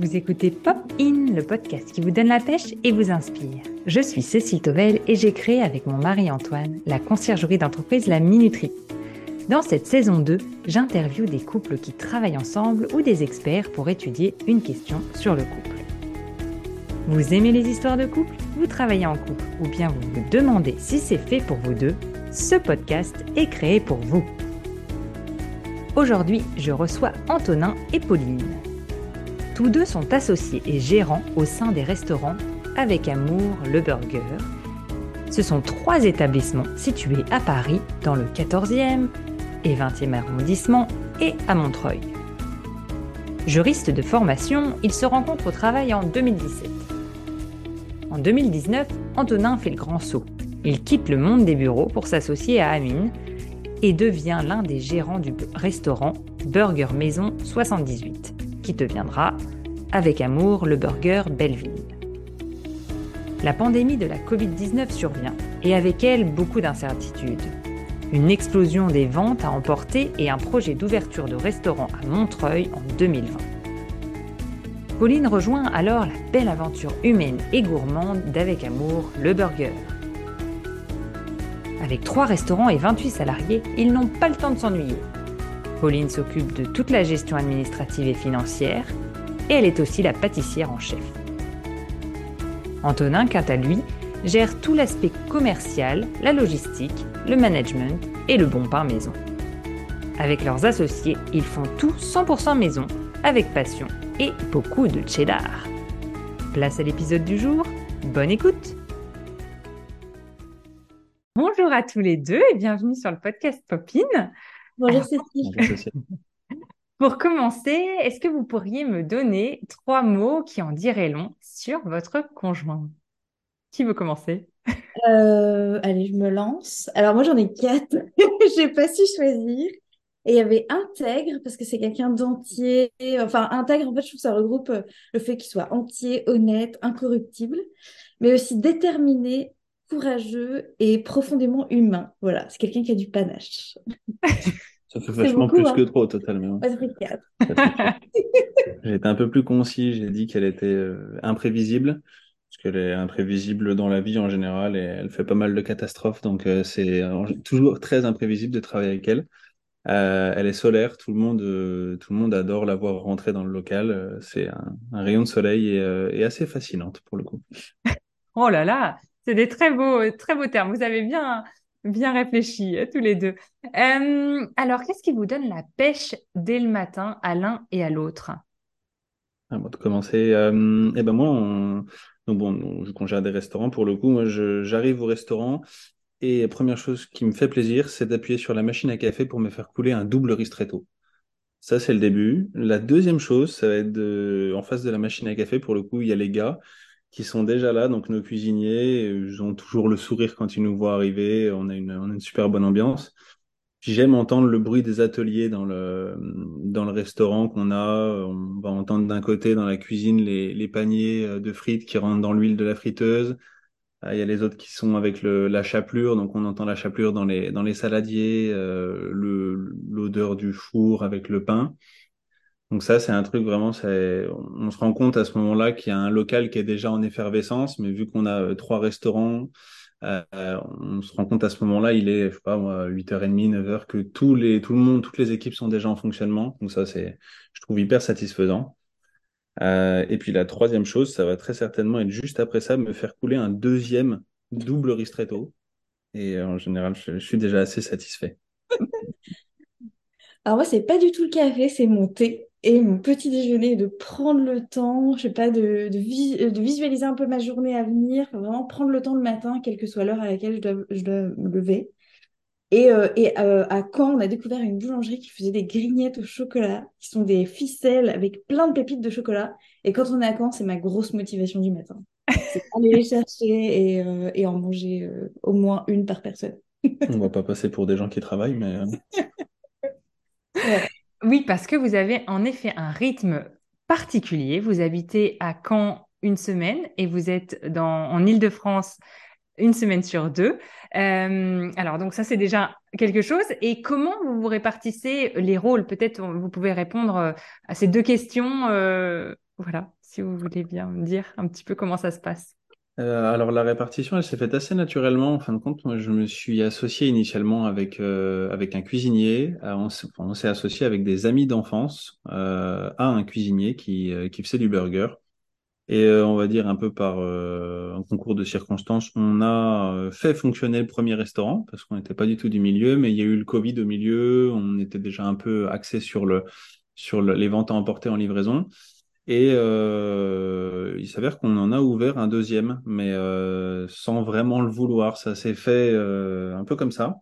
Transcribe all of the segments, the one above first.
Vous écoutez Pop In, le podcast qui vous donne la pêche et vous inspire. Je suis Cécile Tovel et j'ai créé avec mon mari Antoine la conciergerie d'entreprise La Minuterie. Dans cette saison 2, j'interviewe des couples qui travaillent ensemble ou des experts pour étudier une question sur le couple. Vous aimez les histoires de couple? Vous travaillez en couple ou bien vous vous demandez si c'est fait pour vous deux? Ce podcast est créé pour vous. Aujourd'hui, je reçois Antonin et Pauline. Tous deux sont associés et gérants au sein des restaurants Avec Amour Le Burger. Ce sont trois établissements situés à Paris, dans le 14e et 20e arrondissement et à Montreuil. Juristes de formation, ils se rencontrent au travail en 2017. En 2019, Antonin fait le grand saut. Il quitte le monde des bureaux pour s'associer à Amine et devient l'un des gérants du restaurant Burger Maison 78 deviendra, avec amour, le burger Belleville. La pandémie de la Covid-19 survient, et avec elle beaucoup d'incertitudes. Une explosion des ventes à emporter et un projet d'ouverture de restaurant à Montreuil en 2020. Pauline rejoint alors la belle aventure humaine et gourmande d'Avec Amour, le burger. Avec trois restaurants et 28 salariés, ils n'ont pas le temps de s'ennuyer. Pauline s'occupe de toute la gestion administrative et financière, et elle est aussi la pâtissière en chef. Antonin, quant à lui, gère tout l'aspect commercial, la logistique, le management et le bon pain maison. Avec leurs associés, ils font tout 100% maison, avec passion et beaucoup de cheddar. Place à l'épisode du jour, bonne écoute Bonjour à tous les deux et bienvenue sur le podcast Popine. Bonjour Cécile. Pour commencer, est-ce que vous pourriez me donner trois mots qui en diraient long sur votre conjoint? Qui veut commencer? Euh, Allez, je me lance. Alors moi j'en ai quatre. J'ai pas su choisir. Et il y avait intègre parce que c'est quelqu'un d'entier. Enfin intègre, en fait, je trouve que ça regroupe euh, le fait qu'il soit entier, honnête, incorruptible, mais aussi déterminé, courageux et profondément humain. Voilà, c'est quelqu'un qui a du panache. Ça fait vachement plus hein. que trop au total. j'ai été un peu plus concis. J'ai dit qu'elle était euh, imprévisible, parce qu'elle est imprévisible dans la vie en général et elle fait pas mal de catastrophes. Donc euh, c'est toujours très imprévisible de travailler avec elle. Euh, elle est solaire, tout le monde, tout le monde adore la voir rentrer dans le local. c'est un, rayon de soleil et, et, assez fascinante pour le coup. Oh là là, c'est des très beaux, très beaux termes. Vous avez bien, Bien réfléchi, euh, tous les deux. Euh, alors, qu'est-ce qui vous donne la pêche dès le matin à l'un et à l'autre? Avant de commencer, euh, eh ben moi, on... Donc bon, je congère des restaurants pour le coup. Moi, j'arrive au restaurant et la première chose qui me fait plaisir, c'est d'appuyer sur la machine à café pour me faire couler un double ristretto. Ça, c'est le début. La deuxième chose, ça va être de... en face de la machine à café, pour le coup, il y a les gars qui sont déjà là. Donc nos cuisiniers, ils ont toujours le sourire quand ils nous voient arriver. On a une, on a une super bonne ambiance. J'aime entendre le bruit des ateliers dans le dans le restaurant qu'on a. On va entendre d'un côté dans la cuisine les, les paniers euh, de frites qui rentrent dans l'huile de la friteuse. Euh, il y a les autres qui sont avec le, la chapelure, donc on entend la chapelure dans les dans les saladiers, euh, l'odeur du four avec le pain. Donc ça, c'est un truc vraiment, on se rend compte à ce moment-là qu'il y a un local qui est déjà en effervescence, mais vu qu'on a euh, trois restaurants, euh, on se rend compte à ce moment-là, il est, je sais pas, 8h30, 9h, que tout le monde, toutes les équipes sont déjà en fonctionnement. Donc ça, je trouve hyper satisfaisant. Euh, et puis la troisième chose, ça va très certainement être juste après ça, me faire couler un deuxième double ristretto. Et en général, je, je suis déjà assez satisfait. Alors moi, c'est pas du tout le café, c'est mon thé. Et mon petit déjeuner, de prendre le temps, je sais pas, de, de, de, visualiser un peu ma journée à venir, vraiment prendre le temps le matin, quelle que soit l'heure à laquelle je dois, je dois me lever. Et, euh, et euh, à Caen, on a découvert une boulangerie qui faisait des grignettes au chocolat, qui sont des ficelles avec plein de pépites de chocolat. Et quand on est à Caen, c'est ma grosse motivation du matin. C'est aller les chercher et, euh, et en manger au moins une par personne. on va pas passer pour des gens qui travaillent, mais... ouais. Oui, parce que vous avez en effet un rythme particulier. Vous habitez à Caen une semaine et vous êtes dans, en Île-de-France une semaine sur deux. Euh, alors, donc ça, c'est déjà quelque chose. Et comment vous vous répartissez les rôles? Peut-être vous pouvez répondre euh, à ces deux questions. Euh, Voilà, si vous voulez bien me dire un petit peu comment ça se passe. Euh, alors la répartition, elle s'est faite assez naturellement. En fin de compte, moi, je me suis associé initialement avec euh, un cuisinier. Euh, on s'est associé avec des amis d'enfance à un cuisinier qui faisait du burger. Et on va dire un peu par un concours de circonstances, on a fait fonctionner le premier restaurant parce qu'on n'était pas du tout du milieu, mais il y a eu le Covid au milieu. On était déjà un peu axé sur le sur le, les ventes à emporter en livraison. Et euh, il s'avère qu'on en a ouvert un deuxième, mais euh, sans vraiment le vouloir. Ça s'est fait euh, un peu comme ça.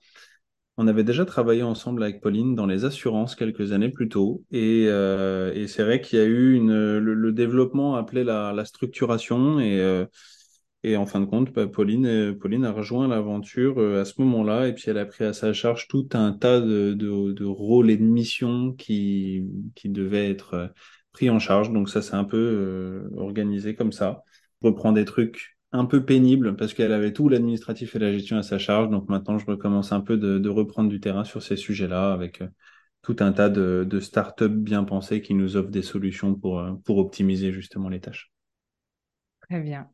On avait déjà travaillé ensemble avec Pauline dans les assurances quelques années plus tôt. Et, c'est vrai qu'il y a eu le, développement appelé la, structuration. Et, en fin de compte, bah, Pauline, a rejoint l'aventure à ce moment-là. Et puis elle a pris à sa charge tout un tas de, rôles et de missions qui devaient être pris en charge. Donc ça, c'est un peu euh, organisé comme ça. Je reprends des trucs un peu pénibles parce qu'elle avait tout l'administratif et la gestion à sa charge. Donc maintenant, je recommence un peu de, de reprendre du terrain sur ces sujets-là avec euh, tout un tas de, de startups bien pensées qui nous offrent des solutions pour, euh, pour optimiser justement les tâches. Très bien.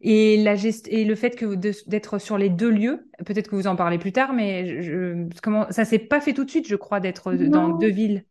Et, la gest et le fait que d'être sur les deux lieux, peut-être que vous en parlez plus tard, mais je, comment ça s'est pas fait tout de suite, je crois, d'être dans deux villes?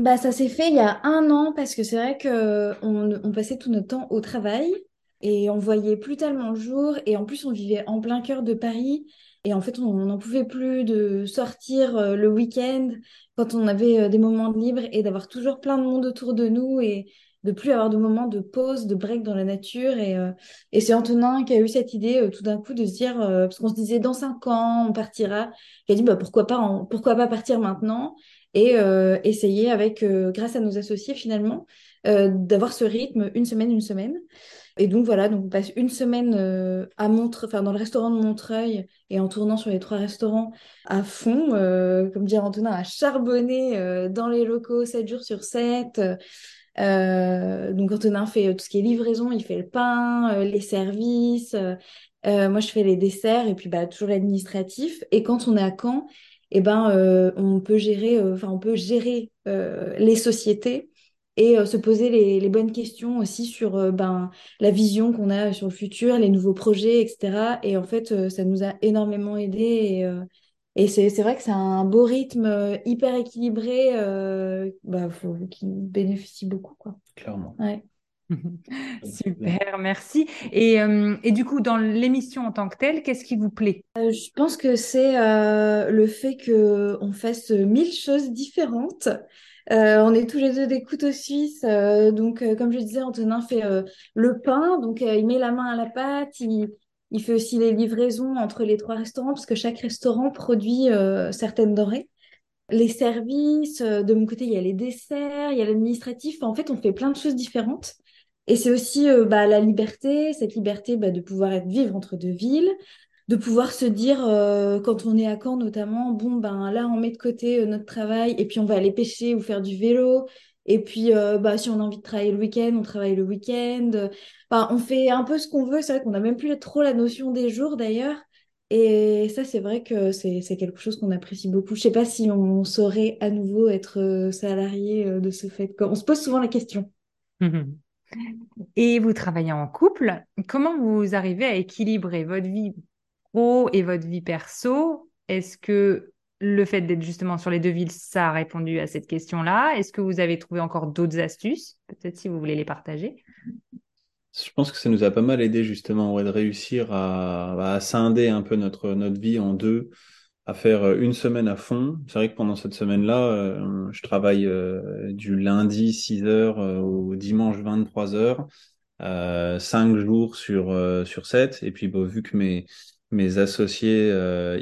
Bah, ça s'est fait il y a un an parce que c'est vrai que on, passait tout notre temps au travail et on voyait plus tellement le jour et en plus on vivait en plein cœur de Paris et en fait on n'en pouvait plus de sortir euh, le week-end quand on avait euh, des moments de libre et d'avoir toujours plein de monde autour de nous et de plus avoir de moments de pause, de break dans la nature et, euh, et c'est Antonin qui a eu cette idée tout d'un coup de se dire parce qu'on se disait dans cinq ans on partira, il a dit bah pourquoi pas pourquoi pas partir maintenant? Et euh, essayer avec, euh, grâce à nos associés finalement, euh, d'avoir ce rythme une semaine, une semaine. Et donc voilà, donc on passe une semaine à Montre, dans le restaurant de Montreuil et en tournant sur les trois restaurants à fond, comme dit Antonin, à charbonner dans les locaux 7 jours sur 7. donc Antonin fait tout ce qui est livraison, il fait le pain, les services. moi je fais les desserts et puis bah toujours l'administratif. Et quand on est à Caen, eh ben, euh, on peut gérer, euh, enfin, on peut gérer euh, les sociétés et se poser les, bonnes questions aussi sur ben, la vision qu'on a sur le futur, les nouveaux projets, etc. Et en fait, ça nous a énormément aidé. Et, c'est, vrai que c'est un beau rythme hyper équilibré bah, qui bénéficie beaucoup. Quoi. Clairement. Ouais. Super, merci. Et, euh, et, du coup, dans l'émission en tant que telle, qu'est-ce qui vous plaît? Euh, Je pense que c'est euh, le fait qu'on fasse mille choses différentes. on est tous les deux des couteaux suisses. donc, comme je disais, Antonin fait le pain. Donc, il met la main à la pâte. Il, il, fait aussi les livraisons entre les trois restaurants, parce que chaque restaurant produit certaines denrées les services, de mon côté, il y a les desserts, il y a l'administratif. En fait, on fait plein de choses différentes. Et c'est aussi euh, bah, la liberté, cette liberté bah, de pouvoir être, vivre entre deux villes, de pouvoir se dire, euh, quand on est à Caen notamment, bon, ben là, on met de côté euh, notre travail et puis on va aller pêcher ou faire du vélo. Et puis, bah, si on a envie de travailler le week-end, on travaille le week-end. On fait un peu ce qu'on veut. C'est vrai qu'on n'a même plus trop la notion des jours d'ailleurs. Et ça, c'est vrai que c'est quelque chose qu'on apprécie beaucoup. Je sais pas si on saurait à nouveau être salarié de ce fait. On se pose souvent la question. Et vous travaillez en couple. Comment vous arrivez à équilibrer votre vie pro et votre vie perso? Est-ce que le fait d'être justement sur les deux villes, ça a répondu à cette question-là? Est-ce que vous avez trouvé encore d'autres astuces? Peut-être si vous voulez les partager. Je pense que ça nous a pas mal aidé justement de réussir à, à, scinder un peu notre, notre vie en deux à faire euh, une semaine à fond. C'est vrai que pendant cette semaine-là, euh, je travaille euh, du lundi 6 heures au dimanche 23 heures, euh, 5 jours sur, sur 7. Et puis, bon, vu que mes, mes associés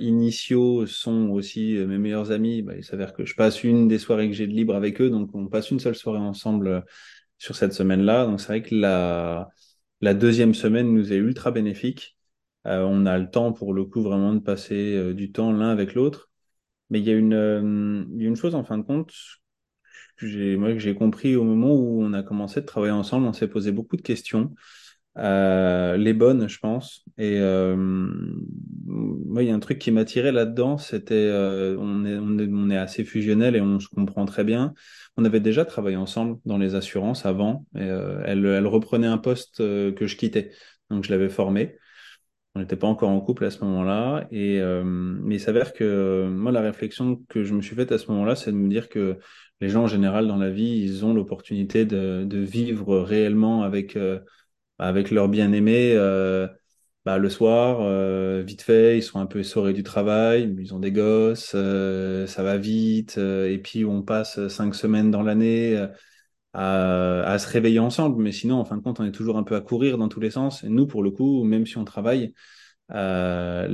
initiaux sont aussi mes meilleurs amis, bah, il s'avère que je passe une des soirées que j'ai de libre avec eux. Donc, on passe une seule soirée ensemble sur cette semaine-là. Donc, c'est vrai que la, la deuxième semaine nous est ultra bénéfique. Euh, on a le temps pour le coup vraiment de passer euh, du temps l'un avec l'autre. Mais il y a une, euh, une chose en fin de compte que moi, j'ai compris au moment où on a commencé de travailler ensemble, on s'est posé beaucoup de questions. les bonnes, je pense. Et moi, il y a un truc qui m'attirait là-dedans, c'était on, est, on, est, on est assez fusionnel et on se comprend très bien. On avait déjà travaillé ensemble dans les assurances avant. Elle, elle reprenait un poste que je quittais, donc je l'avais formé. On n'était pas encore en couple à ce moment-là. Et euh, mais il s'avère que moi, la réflexion que je me suis faite à ce moment-là, c'est de me dire que les gens en général dans la vie, ils ont l'opportunité de, vivre réellement avec avec leur bien-aimé euh, bah, le soir, euh, vite fait, ils sont un peu essorés du travail, ils ont des gosses, euh, ça va vite, et puis on passe cinq semaines dans l'année à, se réveiller ensemble, mais sinon, en fin de compte, on est toujours un peu à courir dans tous les sens. Et nous, pour le coup, même si on travaille, euh,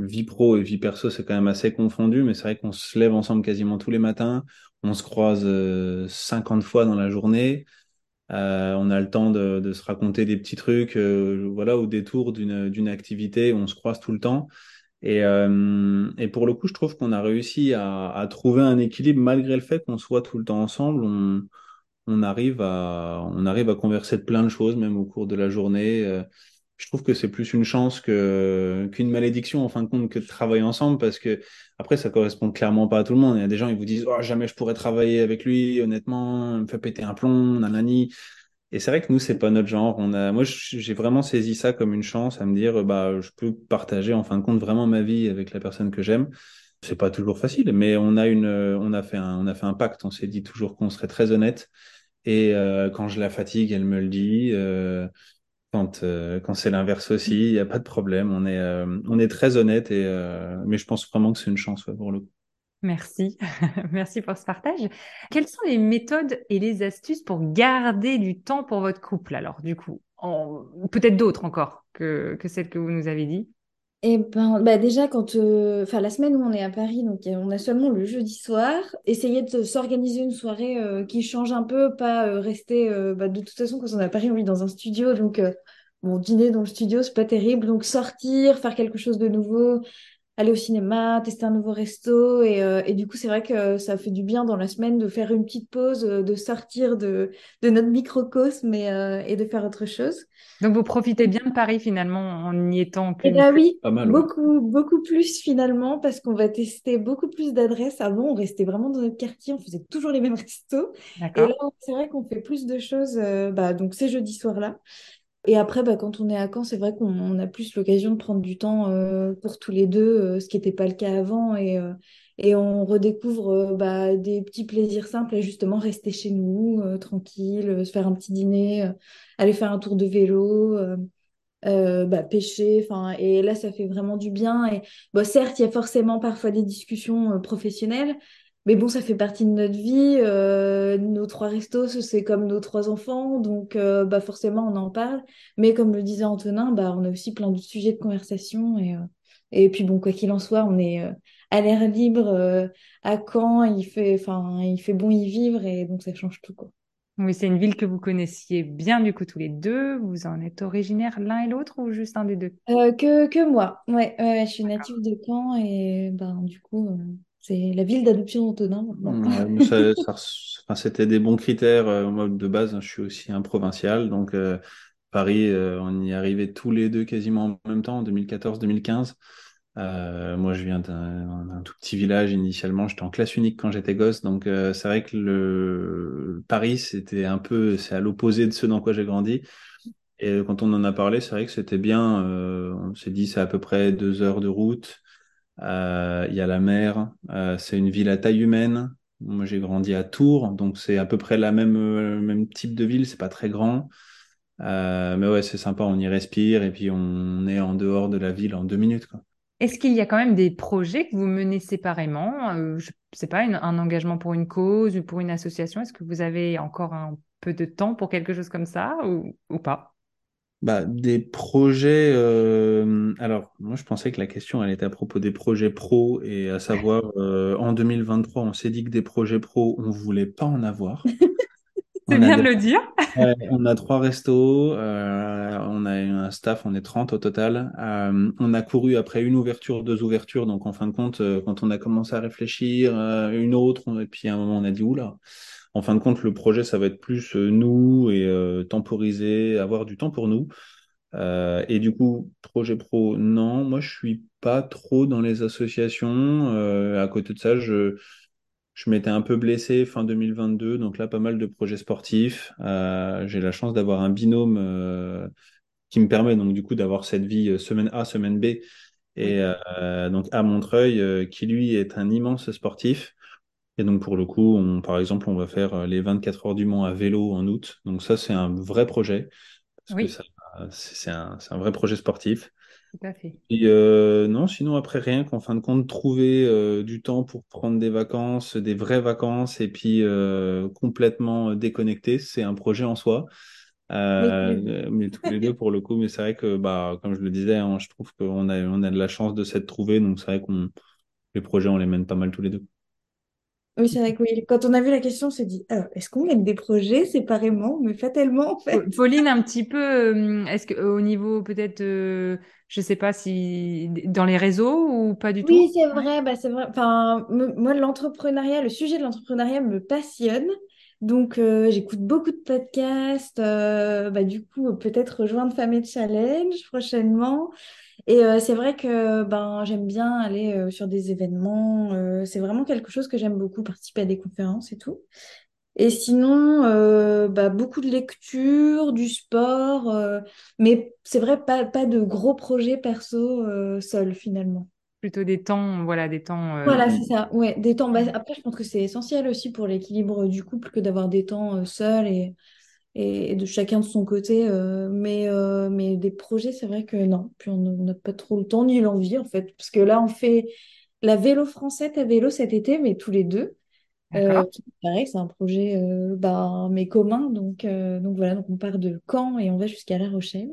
vie pro et vie perso, c'est quand même assez confondu, mais c'est vrai qu'on se lève ensemble quasiment tous les matins, on se croise euh, 50 fois dans la journée. Euh, on a le temps de, se raconter des petits trucs, euh, voilà, au détour d'une activité, on se croise tout le temps. Et, euh, et pour le coup, je trouve qu'on a réussi à, trouver un équilibre malgré le fait qu'on soit tout le temps ensemble. On arrive à on arrive à converser de plein de choses, même au cours de la journée. Euh, je trouve que c'est plus une chance que qu'une malédiction en fin de compte que de travailler ensemble parce que après ça correspond clairement pas à tout le monde. Il y a des gens ils vous disent oh, jamais je pourrais travailler avec lui honnêtement, il me fait péter un plomb, nanani. Et c'est vrai que nous c'est pas notre genre. On a moi j'ai vraiment saisi ça comme une chance à me dire bah je peux partager en fin de compte vraiment ma vie avec la personne que j'aime. C'est pas toujours facile, mais on a une on a fait un on a fait un pacte. On s'est dit toujours qu'on serait très honnête. Et euh, quand je la fatigue, elle me le dit. Euh, quand, euh, quand c'est l'inverse aussi, il n'y a pas de problème. On est, on est très honnête, et, mais je pense vraiment que c'est une chance pour le coup. Merci. Merci pour ce partage. Quelles sont les méthodes et les astuces pour garder du temps pour votre couple alors, du coup? Peut-être d'autres encore que, que celles que vous nous avez dit? Eh ben, bah déjà, quand, enfin, la semaine où on est à Paris, donc on a seulement le jeudi soir, essayer de s'organiser une soirée qui change un peu, pas rester. Bah, de toute façon, quand on est à Paris, on vit dans un studio, donc bon, dîner dans le studio, c'est pas terrible. Donc sortir, faire quelque chose de nouveau, aller au cinéma, tester un nouveau resto. Et, euh, et du coup, c'est vrai que ça fait du bien dans la semaine de faire une petite pause, euh, de sortir de, de notre microcosme et, euh, et de faire autre chose. Donc, vous profitez bien de Paris finalement en y étant plus. Eh bien oui, beaucoup, beaucoup plus finalement parce qu'on va tester beaucoup plus d'adresses. Avant, on restait vraiment dans notre quartier, on faisait toujours les mêmes restos. Et là, c'est vrai qu'on fait plus de choses. bah, donc, ces jeudis soirs-là. Et après, bah, quand on est à Caen, c'est vrai qu'on a plus l'occasion de prendre du temps euh, pour tous les deux, euh, ce qui n'était pas le cas avant. Et, euh, et on redécouvre bah, des petits plaisirs simples, et justement rester chez nous, tranquille, se faire un petit dîner, aller faire un tour de vélo. bah, pêcher, et là ça fait vraiment du bien. Et bon, certes, il y a forcément parfois des discussions professionnelles, mais bon, ça fait partie de notre vie. Euh, nos trois restos, c'est comme nos trois enfants. Donc, euh, bah, forcément, on en parle. Mais comme le disait Antonin, bah, on a aussi plein de sujets de conversation. Et, euh, et puis, bon, quoi qu'il en soit, on est à l'air libre à Caen. Il fait, enfin, il fait bon y vivre. Et donc, ça change tout. Quoi. Oui, c'est une ville que vous connaissiez bien, du coup, tous les deux. Vous en êtes originaire l'un et l'autre ou juste un des deux? Que, que moi. Ouais, ouais, je suis native de Caen. Et ben, du coup c'est la ville d'adoption d'Antonin C'était des bons critères. Euh, moi, de base, je suis aussi un provincial. Donc, euh, Paris, euh, on y arrivait tous les deux quasiment en même temps, en 2014-2015. moi, je viens d'un tout petit village initialement. J'étais en classe unique quand j'étais gosse. Donc, c'est vrai que le Paris, c'était un peu, c'est à l'opposé de ce dans quoi j'ai grandi. Et quand on en a parlé, c'est vrai que c'était bien. on s'est dit, c'est à peu près deux heures de route. Euh, il y a la mer. Euh, c'est une ville à taille humaine. Moi, j'ai grandi à Tours, donc c'est à peu près la même euh, même type de ville. C'est pas très grand, mais ouais, c'est sympa. On y respire et puis on est en dehors de la ville en deux minutes. Est-ce qu'il y a quand même des projets que vous menez séparément Je sais pas, un engagement pour une cause ou pour une association? Est-ce que vous avez encore un peu de temps pour quelque chose comme ça ou pas? Bah, des projets. Euh, alors, moi, je pensais que la question, elle était à propos des projets pro, et à savoir, euh, en 2023, on s'est dit que des projets pro, on voulait pas en avoir. C'est bien de le dire. on a trois restos, euh, on a un staff, on est 30 au total. on a couru après une ouverture, deux ouvertures, donc en fin de compte, quand on a commencé à réfléchir, une autre, et puis à un moment, on a dit, oula en fin de compte, le projet, ça va être plus nous et temporiser, avoir du temps pour nous. et du coup, projet pro, non, moi je suis pas trop dans les associations. à côté de ça, je, je m'étais un peu blessé fin 2022, donc là, pas mal de projets sportifs. Euh, j'ai la chance d'avoir un binôme euh, qui me permet donc du coup d'avoir cette vie euh, semaine A, semaine B. Et donc à Montreuil, qui lui est un immense sportif. Et donc pour le coup, on, par exemple, on va faire les 24 heures du Mans à vélo en août. Donc ça, c'est un vrai projet. Parce que c'est un, un, vrai projet sportif. Tout à fait. Et euh, non, sinon après rien qu'en fin de compte, trouver euh, du temps pour prendre des vacances, des vraies vacances, et puis euh, complètement déconnecté, c'est un projet en soi. mais tous les deux pour le coup, mais c'est vrai que bah comme je le disais, hein, je trouve qu'on a on a de la chance de s'être trouvé, donc c'est vrai qu'on les projets on les mène pas mal tous les deux. Oui, c'est vrai que oui. Quand on a vu la question, on s'est dit, alors, est-ce qu'on mène des projets séparément, mais fatalement, en fait. Pauline, un petit peu, est-ce que au niveau peut-être je sais pas si dans les réseaux ou pas du tout? Oui, c'est vrai, bah c'est vrai. Enfin, moi, l'entrepreneuriat, le sujet de l'entrepreneuriat me passionne. Donc, euh, j'écoute beaucoup de podcasts. Euh, bah, du coup, peut-être rejoindre Famille Challenge prochainement. Et euh, c'est vrai que ben j'aime bien aller sur des événements. c'est vraiment quelque chose que j'aime beaucoup, participer à des conférences et tout. Et sinon, euh, bah, beaucoup de lecture, du sport, euh, mais c'est vrai, pas, pas de gros projets perso euh, seul finalement. Plutôt des temps, voilà, des temps. Voilà, c'est ça, ouais, des temps. Bah, après, je pense que c'est essentiel aussi pour l'équilibre du couple que d'avoir des temps seuls et, et, de chacun de son côté. mais, mais des projets, c'est vrai que non. Puis on n'a pas trop le temps ni l'envie en fait, parce que là, on fait la vélo française à vélo cet été, mais tous les deux. Euh, pareil, c'est un projet euh, bah, mais commun. Donc, euh, donc voilà, donc on part de Caen et on va jusqu'à La Rochelle.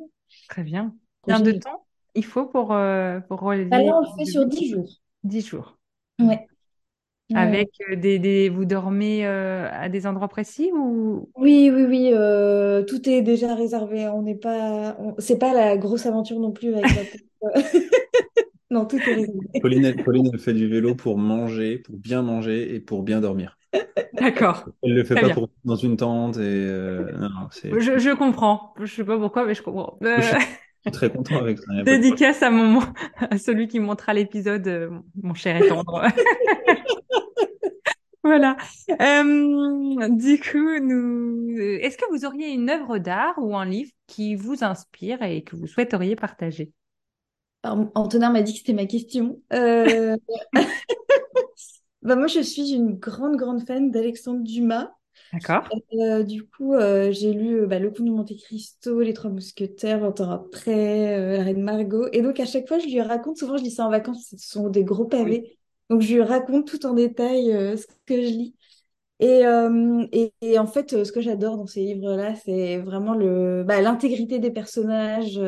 Très bien. Combien de temps il faut pour, pour relever bah Là, on le fait sur 10 jours. 10 jours. Ouais. Avec des, des, Vous dormez à des endroits précis ou... Oui, oui, oui. tout est déjà réservé. On n'est pas... C'est pas la grosse aventure non plus avec la... Non, tout est Pauline, Pauline, elle fait du vélo pour manger, pour bien manger et pour bien dormir. D'accord. Elle ne le fait pas pour dans une tente. Et, euh, je, je, comprends. Je ne sais pas pourquoi, mais je comprends. Je suis très content avec ça. Dédicace à, mon, à celui qui montrera l'épisode, euh, mon cher et tendre. voilà. Euh, du coup, nous... est-ce que vous auriez une œuvre d'art ou un livre qui vous inspire et que vous souhaiteriez partager? Antonin m'a dit que c'était ma question. Euh, bah, moi, je suis une grande, grande fan d'Alexandre Dumas. D'accord. Euh, du coup, euh, j'ai lu bah, Le Coup de Monte Cristo, Les Trois Mousquetaires, 20 ans après, La Reine Margot. Et donc, à chaque fois, je lui raconte, souvent, je dis ça en vacances, ce sont des gros pavés. Donc, je lui raconte tout en détail ce que je lis. Et, et, en fait, ce que j'adore dans ces livres-là, c'est vraiment le, bah, l'intégrité des personnages,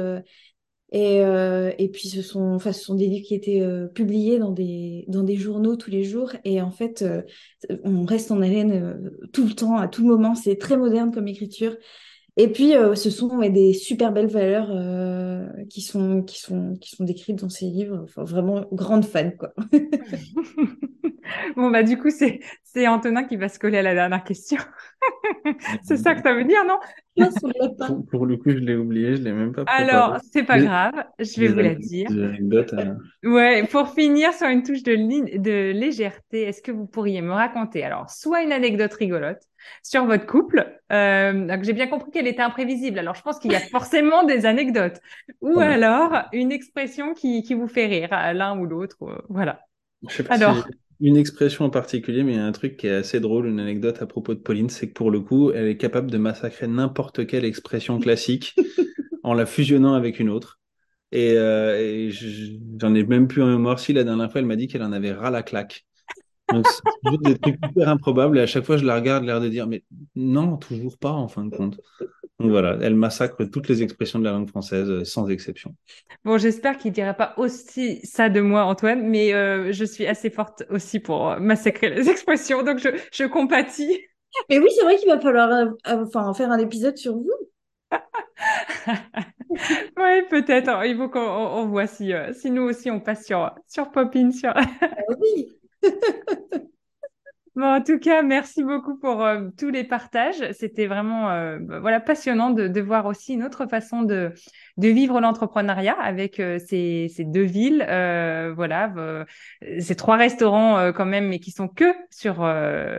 et, euh, et puis, ce sont, enfin, ce sont des livres qui étaient euh, publiés dans des, dans des journaux tous les jours. Et en fait, euh, on reste en haleine tout le temps, à tout moment. C'est très moderne comme écriture. Et puis, ce sont des super belles valeurs qui, sont, qui, sont, qui sont décrites dans ces livres. Enfin, vraiment grande fan, quoi. bon, bah, du coup, c'est, c'est Antonin qui va se coller à la dernière question. c'est ça que ça veut dire, non? Pour, le coup, je l'ai oublié, je l'ai même pas préparé. Alors, c'est pas grave, je vais vous la dire. Hein. Ouais, pour finir sur une touche de, de légèreté, est-ce que vous pourriez me raconter, alors, soit une anecdote rigolote sur votre couple, euh, j'ai bien compris qu'elle était imprévisible, alors je pense qu'il y a forcément des anecdotes, ou alors une expression qui, qui vous fait rire, l'un ou l'autre, euh, voilà. Je sais pas alors une expression en particulier, mais il y a un truc qui est assez drôle, une anecdote à propos de Pauline, c'est que pour le coup, elle est capable de massacrer n'importe quelle expression classique en la fusionnant avec une autre. Et, euh, j'en ai même plus en mémoire. Si la dernière fois, elle m'a dit qu'elle en avait ras la claque. Donc, c'est toujours des trucs hyper improbables. Et à chaque fois, je la regarde, l'air de dire, mais non, toujours pas, en fin de compte. Donc voilà, elle massacre toutes les expressions de la langue française, euh, sans exception. Bon, j'espère qu'il ne dirait pas aussi ça de moi, Antoine, mais euh, je suis assez forte aussi pour euh, massacrer les expressions, donc je, je compatis. Mais oui, c'est vrai qu'il va falloir enfin, faire un épisode sur vous. oui, peut-être. Il faut qu'on voit si, si nous aussi on passe sur, sur Popin. Sur... Ah oui. En tout cas, merci beaucoup pour euh, tous les partages. C'était vraiment euh, voilà passionnant de, voir aussi une autre façon de, de vivre l'entrepreneuriat avec euh, ces, ces, deux villes. voilà, ces trois restaurants quand même, mais qui sont que sur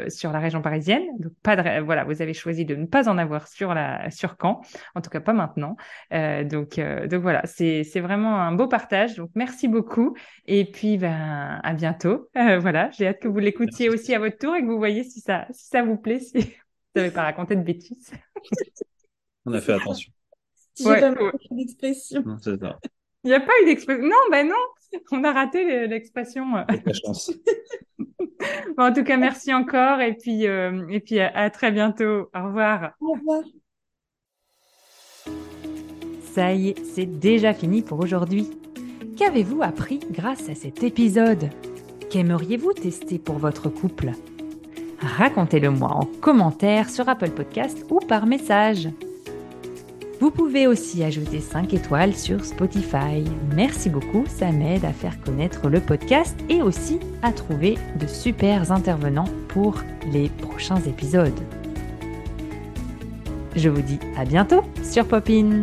sur la région parisienne. Donc pas de, voilà, vous avez choisi de ne pas en avoir sur la sur Caen, en tout cas pas maintenant. donc donc voilà, c'est c'est vraiment un beau partage. Donc merci beaucoup et puis ben à bientôt. voilà, j'ai hâte que vous l'écoutiez aussi à votre tour et que vous voyez si ça, si ça vous plaît, si vous n'avez pas raconté de bêtises. On a fait attention. J'ai ouais, pas ouais. d'expression. Il n'y a pas eu d'expression. Non, ben non, on a raté l'expression. La chance. bon, en tout cas, merci encore et puis, euh, et puis à, à très bientôt. Au revoir. Au revoir. Ça y est, c'est déjà fini pour aujourd'hui. Qu'avez-vous appris grâce à cet épisode? Qu'aimeriez-vous tester pour votre couple? Racontez-le moi en commentaire sur Apple Podcast ou par message. Vous pouvez aussi ajouter 5 étoiles sur Spotify. Merci beaucoup, ça m'aide à faire connaître le podcast et aussi à trouver de super intervenants pour les prochains épisodes. Je vous dis à bientôt sur Popin.